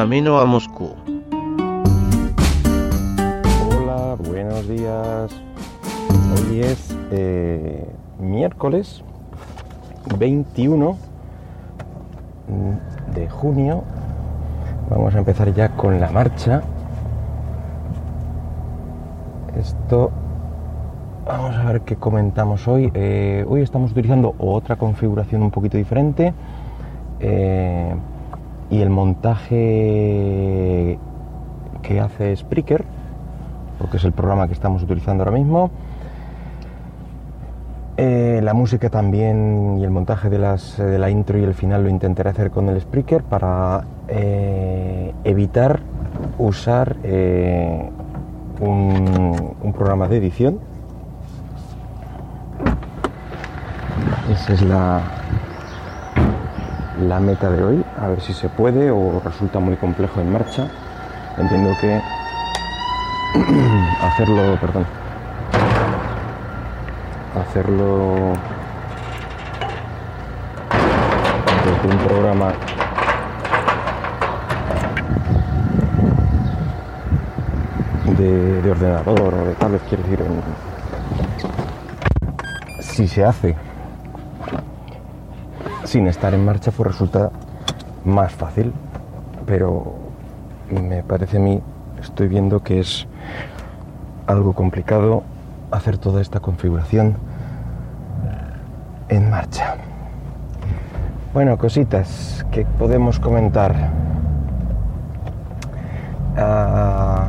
camino a Moscú. Hola, buenos días. Hoy es eh, miércoles 21 de junio. Vamos a empezar ya con la marcha. Esto, vamos a ver qué comentamos hoy. Eh, hoy estamos utilizando otra configuración un poquito diferente. Eh, y el montaje que hace Spreaker, porque es el programa que estamos utilizando ahora mismo. Eh, la música también y el montaje de, las, de la intro y el final lo intentaré hacer con el Spreaker para eh, evitar usar eh, un, un programa de edición. Esa es la, la meta de hoy, a ver si se puede o resulta muy complejo en marcha. Entiendo que hacerlo, perdón, hacerlo desde un programa de, de ordenador o de tablet, quiero decir, si se hace sin estar en marcha, pues resulta más fácil. Pero me parece a mí, estoy viendo que es algo complicado hacer toda esta configuración en marcha. Bueno, cositas que podemos comentar. Ah,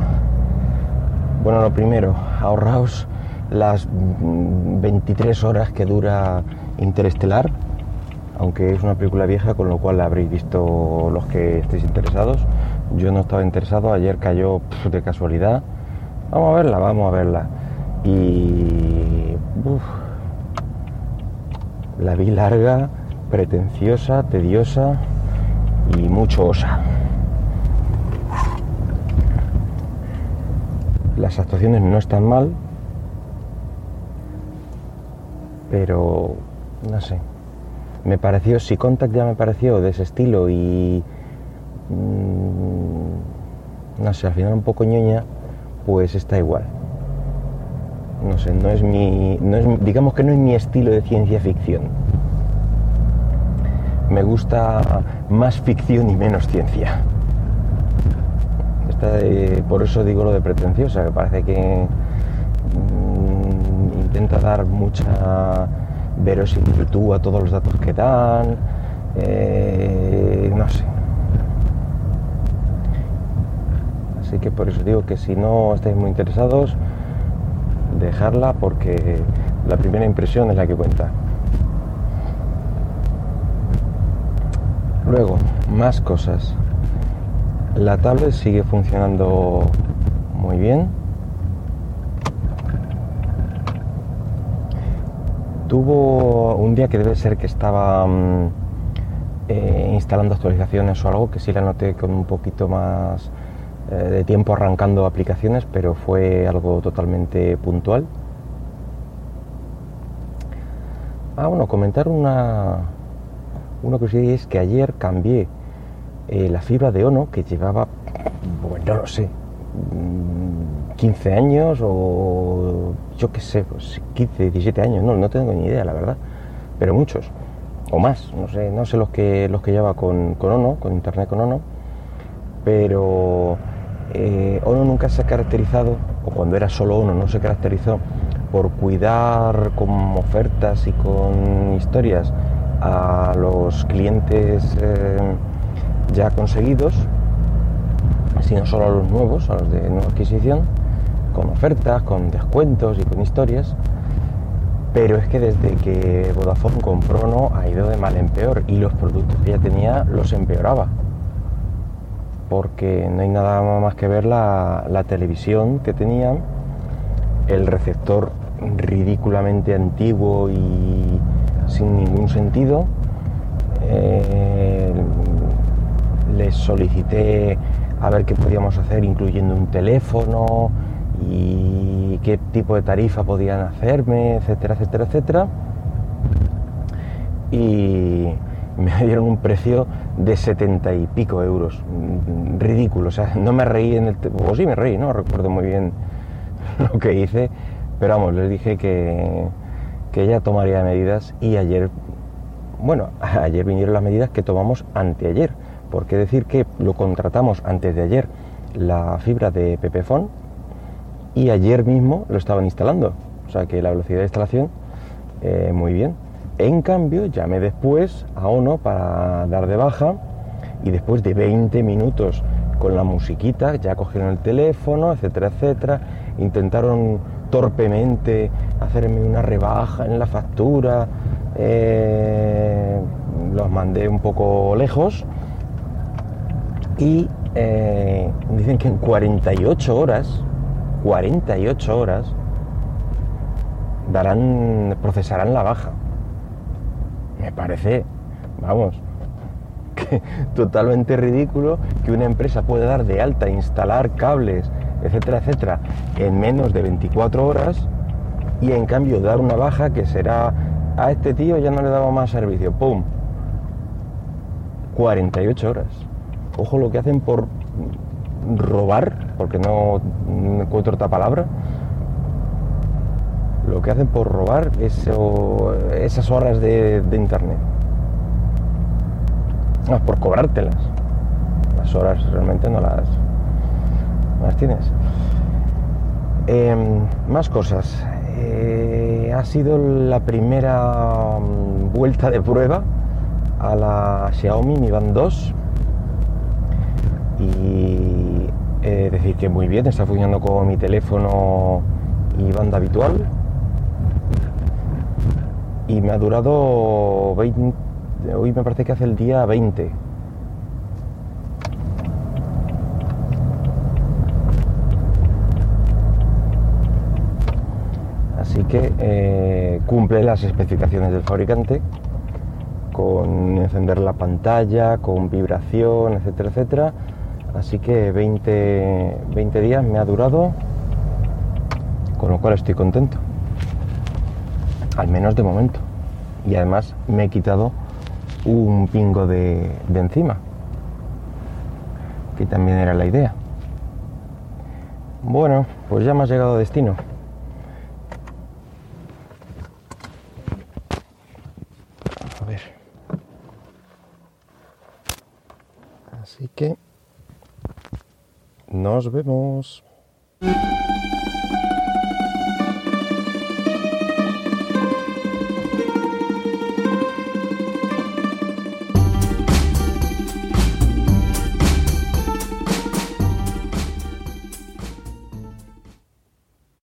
bueno, lo primero, ahorraos las mm, 23 horas que dura Interestelar, aunque es una película vieja, con lo cual la habréis visto los que estéis interesados. Yo no estaba interesado, ayer cayó de casualidad. Vamos a verla, vamos a verla. Y la vi larga, pretenciosa, tediosa y mucho osa. Las actuaciones no están mal, pero no sé. Me pareció, si Contact ya me pareció de ese estilo y mm, no sé, al final un poco ñoña, pues está igual. No sé, no es mi, no es, digamos que no es mi estilo de ciencia ficción. Me gusta más ficción y menos ciencia. Por eso digo lo de pretenciosa, que parece que mm, intenta dar mucha verosimilitud a todos los datos que dan. eh, no sé. Así que por eso digo que si no estáis muy interesados, dejarla porque la primera impresión es la que cuenta. Luego, más cosas. La tablet sigue funcionando muy bien. Tuvo un día que debe ser que estaba mm, eh, instalando actualizaciones o algo que sí la noté con un poquito más eh, de tiempo arrancando aplicaciones, pero fue algo totalmente puntual. Ah, bueno, comentar una, una curiosidad es que ayer cambié eh, la fibra de Ono que llevaba, bueno, no lo sé, 15 años o yo qué sé, pues 15, 17 años, no, no tengo ni idea, la verdad, pero muchos, o más, no sé, no sé los que, los que lleva con, con Ono, con internet con Ono, pero eh, nunca se ha caracterizado, o cuando era solo Ono no se caracterizó por cuidar con ofertas y con historias a los clientes eh, ya conseguidos, sino solo a los nuevos, a los de nueva adquisición, con ofertas, con descuentos y con historias. Pero es que desde que Vodafone compró no ha ido de mal en peor y los productos que ya tenía los empeoraba. Porque no hay nada más que ver la, televisión que tenía, el receptor ridículamente antiguo y sin ningún sentido. Eh, les solicité a ver qué podíamos hacer incluyendo un teléfono y qué tipo de tarifa podían hacerme, etcétera, etcétera, etcétera. Y, me dieron un precio de setenta y pico euros. Ridículo, o sea, no me reí en el... O sí me reí, no recuerdo muy bien lo que hice, pero vamos, les dije que, que ella tomaría medidas y ayer, bueno, ayer vinieron las medidas que tomamos anteayer, porque decir que lo contratamos antes de ayer la fibra de Pepefon y ayer mismo lo estaban instalando, o sea que la velocidad de instalación eh, muy bien. En cambio, llamé después a ONO para dar de baja y después de 20 minutos con la musiquita, ya cogieron el teléfono, etcétera, etcétera, intentaron torpemente hacerme una rebaja en la factura, eh, los mandé un poco lejos y eh, dicen que en 48 horas, 48 horas, darán, procesarán la baja. Me parece, vamos, que totalmente ridículo que una empresa pueda dar de alta, instalar cables, etcétera, etcétera, en menos de 24 horas y en cambio dar una baja que será a este tío ya no le damos más servicio, ¡pum! 48 horas. Ojo lo que hacen por robar, porque no encuentro otra palabra, lo que hacen por robar esas horas de, internet. No, por cobrártelas. Las horas realmente no las, las tienes. Em, más cosas. Eh, ha sido la primera mm, vuelta de prueba a la Xiaomi Mi Band 2 y eh, decir que muy bien, está funcionando con mi teléfono y banda habitual y me ha durado 20, hoy me parece que hace el día 20 así que eh, cumple las especificaciones del fabricante con encender la pantalla, con vibración, etcétera, etcétera. Así que 20, 20 días me ha durado, con lo cual estoy contento al menos de momento. Y además me he quitado un pingo de, encima, que también era la idea. Bueno, pues ya hemos llegado a destino. A ver. Así que nos vemos.